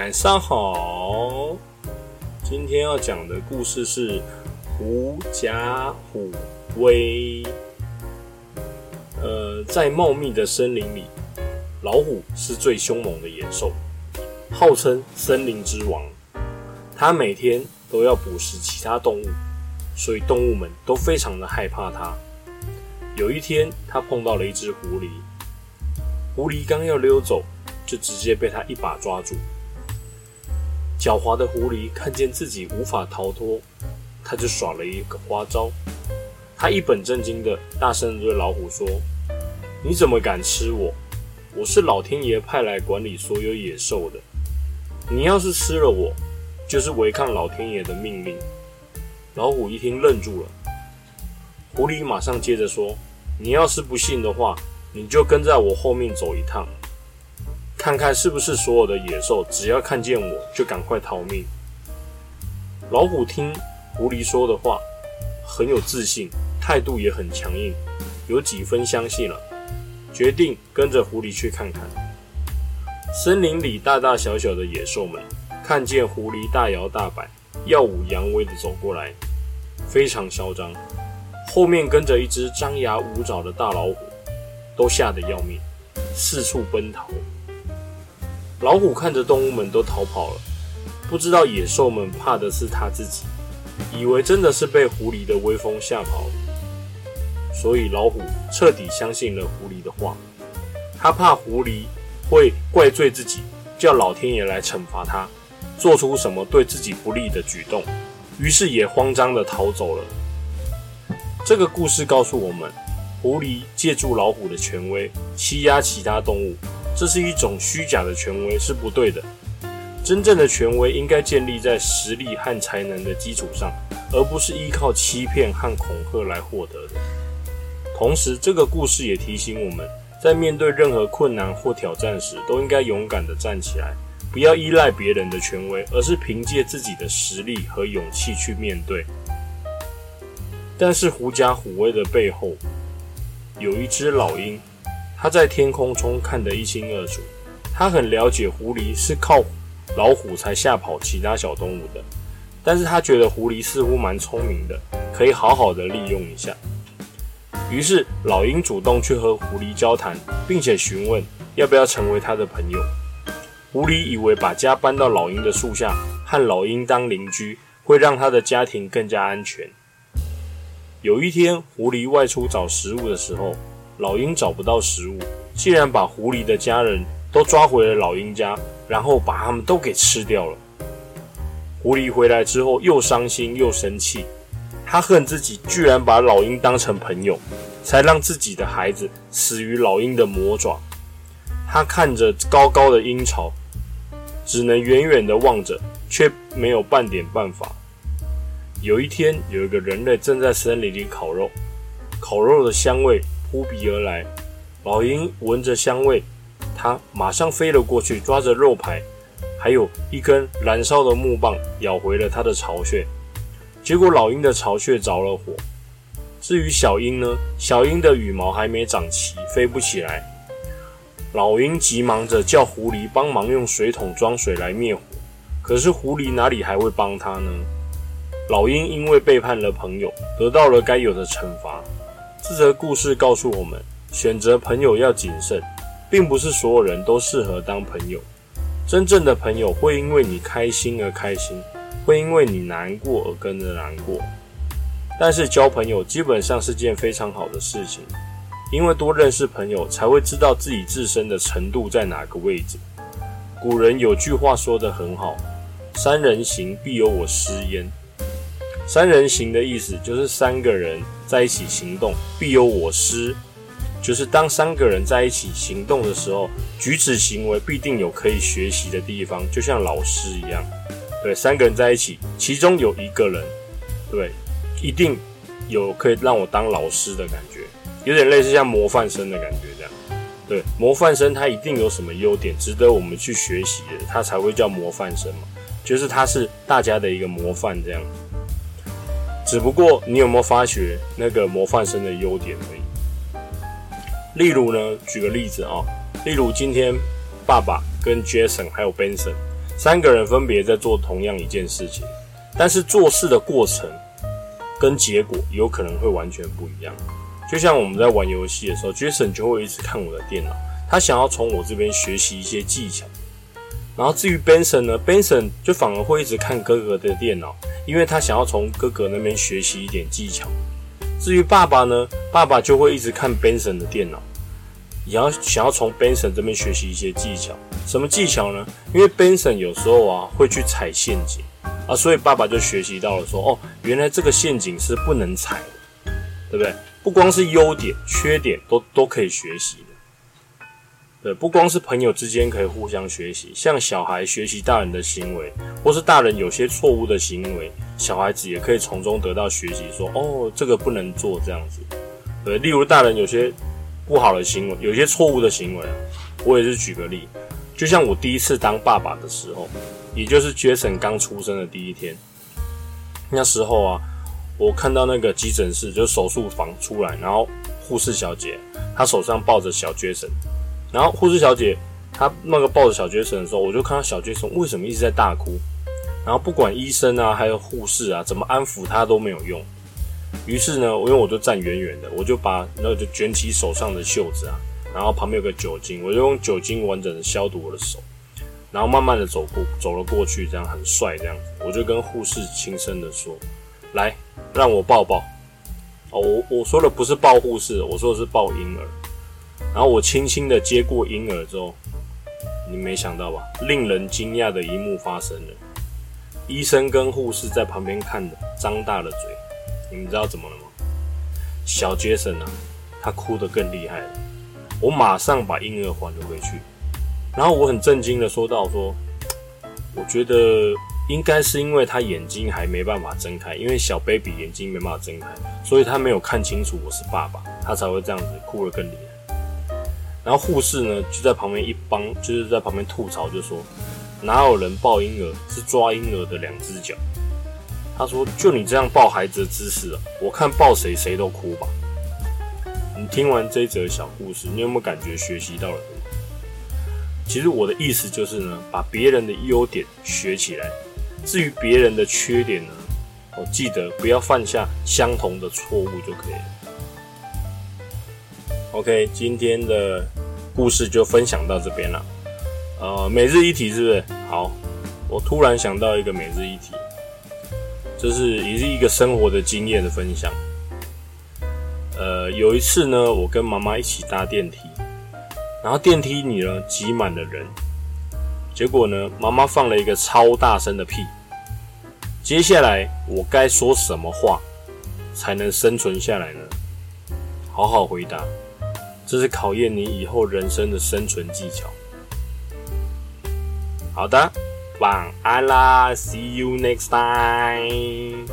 晚上好，今天要讲的故事是《狐假虎威》。呃，在茂密的森林里，老虎是最凶猛的野兽，号称森林之王。它每天都要捕食其他动物，所以动物们都非常的害怕它。有一天，它碰到了一只狐狸，狐狸刚要溜走，就直接被它一把抓住。狡猾的狐狸看见自己无法逃脱，他就耍了一个花招。他一本正经的大声对老虎说：“你怎么敢吃我？我是老天爷派来管理所有野兽的。你要是吃了我，就是违抗老天爷的命令。”老虎一听愣住了。狐狸马上接着说：“你要是不信的话，你就跟在我后面走一趟。”看看是不是所有的野兽，只要看见我就赶快逃命。老虎听狐狸说的话，很有自信，态度也很强硬，有几分相信了，决定跟着狐狸去看看。森林里大大小小的野兽们看见狐狸大摇大摆、耀武扬威的走过来，非常嚣张，后面跟着一只张牙舞爪的大老虎，都吓得要命，四处奔逃。老虎看着动物们都逃跑了，不知道野兽们怕的是他自己，以为真的是被狐狸的威风吓跑了，所以老虎彻底相信了狐狸的话。他怕狐狸会怪罪自己，叫老天爷来惩罚他，做出什么对自己不利的举动，于是也慌张的逃走了。这个故事告诉我们，狐狸借助老虎的权威欺压其他动物。这是一种虚假的权威，是不对的。真正的权威应该建立在实力和才能的基础上，而不是依靠欺骗和恐吓来获得的。同时，这个故事也提醒我们，在面对任何困难或挑战时，都应该勇敢地站起来，不要依赖别人的权威，而是凭借自己的实力和勇气去面对。但是，狐假虎威的背后，有一只老鹰。他在天空中看得一清二楚，他很了解狐狸是靠老虎才吓跑其他小动物的，但是他觉得狐狸似乎蛮聪明的，可以好好的利用一下。于是老鹰主动去和狐狸交谈，并且询问要不要成为他的朋友。狐狸以为把家搬到老鹰的树下，和老鹰当邻居，会让他的家庭更加安全。有一天，狐狸外出找食物的时候。老鹰找不到食物，竟然把狐狸的家人都抓回了老鹰家，然后把他们都给吃掉了。狐狸回来之后，又伤心又生气，他恨自己居然把老鹰当成朋友，才让自己的孩子死于老鹰的魔爪。他看着高高的鹰巢，只能远远地望着，却没有半点办法。有一天，有一个人类正在森林里烤肉，烤肉的香味。扑鼻而来，老鹰闻着香味，它马上飞了过去，抓着肉排，还有一根燃烧的木棒，咬回了它的巢穴。结果老鹰的巢穴着了火。至于小鹰呢？小鹰的羽毛还没长齐，飞不起来。老鹰急忙着叫狐狸帮忙用水桶装水来灭火，可是狐狸哪里还会帮他呢？老鹰因为背叛了朋友，得到了该有的惩罚。这则故事告诉我们，选择朋友要谨慎，并不是所有人都适合当朋友。真正的朋友会因为你开心而开心，会因为你难过而跟着难过。但是交朋友基本上是件非常好的事情，因为多认识朋友才会知道自己自身的程度在哪个位置。古人有句话说得很好：“三人行，必有我师焉。”三人行的意思就是三个人在一起行动，必有我师，就是当三个人在一起行动的时候，举止行为必定有可以学习的地方，就像老师一样。对，三个人在一起，其中有一个人，对，一定有可以让我当老师的感觉，有点类似像模范生的感觉这样。对，模范生他一定有什么优点值得我们去学习的，他才会叫模范生嘛，就是他是大家的一个模范这样。只不过你有没有发觉那个模范生的优点而已？例如呢，举个例子啊，例如今天爸爸跟 Jason 还有 Benson 三个人分别在做同样一件事情，但是做事的过程跟结果有可能会完全不一样。就像我们在玩游戏的时候，Jason 就会一直看我的电脑，他想要从我这边学习一些技巧。然后至于 Benson 呢，Benson 就反而会一直看哥哥的电脑，因为他想要从哥哥那边学习一点技巧。至于爸爸呢，爸爸就会一直看 Benson 的电脑，也要想要从 Benson 这边学习一些技巧。什么技巧呢？因为 Benson 有时候啊会去踩陷阱啊，所以爸爸就学习到了说，哦，原来这个陷阱是不能踩的，对不对？不光是优点，缺点都都可以学习。对，不光是朋友之间可以互相学习，像小孩学习大人的行为，或是大人有些错误的行为，小孩子也可以从中得到学习。说哦，这个不能做这样子。对，例如大人有些不好的行为，有些错误的行为，我也是举个例，就像我第一次当爸爸的时候，也就是 Jason 刚出生的第一天，那时候啊，我看到那个急诊室就是手术房出来，然后护士小姐她手上抱着小 Jason。然后护士小姐她那个抱着小杰森的时候，我就看到小杰森为什么一直在大哭。然后不管医生啊，还有护士啊，怎么安抚他都没有用。于是呢，因为我就站远远的，我就把那就卷起手上的袖子啊，然后旁边有个酒精，我就用酒精完整的消毒我的手，然后慢慢的走过走了过去，这样很帅这样子。我就跟护士轻声的说：“来，让我抱抱。”哦，我我说的不是抱护士，我说的是抱婴儿。然后我轻轻的接过婴儿之后，你没想到吧？令人惊讶的一幕发生了。医生跟护士在旁边看着，张大了嘴。你们知道怎么了吗？小杰森啊，他哭得更厉害了。我马上把婴儿还了回去。然后我很震惊的说道：“说，我觉得应该是因为他眼睛还没办法睁开，因为小 baby 眼睛没办法睁开，所以他没有看清楚我是爸爸，他才会这样子哭得更厉害。”然后护士呢就在旁边一帮，就是在旁边吐槽，就说哪有人抱婴儿是抓婴儿的两只脚？他说就你这样抱孩子的姿势啊，我看抱谁谁都哭吧。你听完这则小故事，你有没有感觉学习到了什么？其实我的意思就是呢，把别人的优点学起来，至于别人的缺点呢，我记得不要犯下相同的错误就可以了。OK，今天的故事就分享到这边了。呃，每日一题是不是？好，我突然想到一个每日一题，这是也是一个生活的经验的分享。呃，有一次呢，我跟妈妈一起搭电梯，然后电梯里呢挤满了人，结果呢，妈妈放了一个超大声的屁。接下来我该说什么话才能生存下来呢？好好回答。这是考验你以后人生的生存技巧。好的，晚安啦，See you next time。